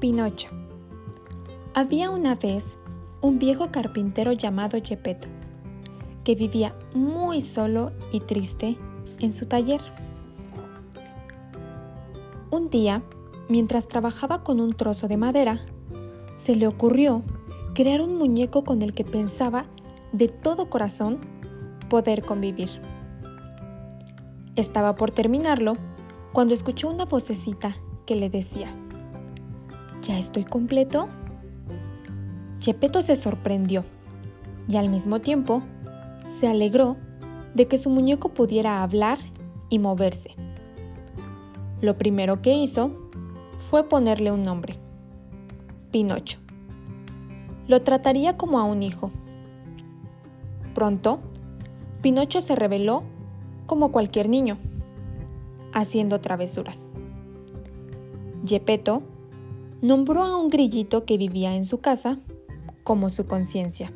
Pinocho. Había una vez un viejo carpintero llamado Gepetto, que vivía muy solo y triste en su taller. Un día, mientras trabajaba con un trozo de madera, se le ocurrió crear un muñeco con el que pensaba de todo corazón poder convivir. Estaba por terminarlo cuando escuchó una vocecita que le decía, ¿Ya estoy completo? Chepeto se sorprendió y al mismo tiempo se alegró de que su muñeco pudiera hablar y moverse. Lo primero que hizo fue ponerle un nombre, Pinocho. Lo trataría como a un hijo. Pronto, Pinocho se reveló como cualquier niño, haciendo travesuras. Gepetto nombró a un grillito que vivía en su casa como su conciencia.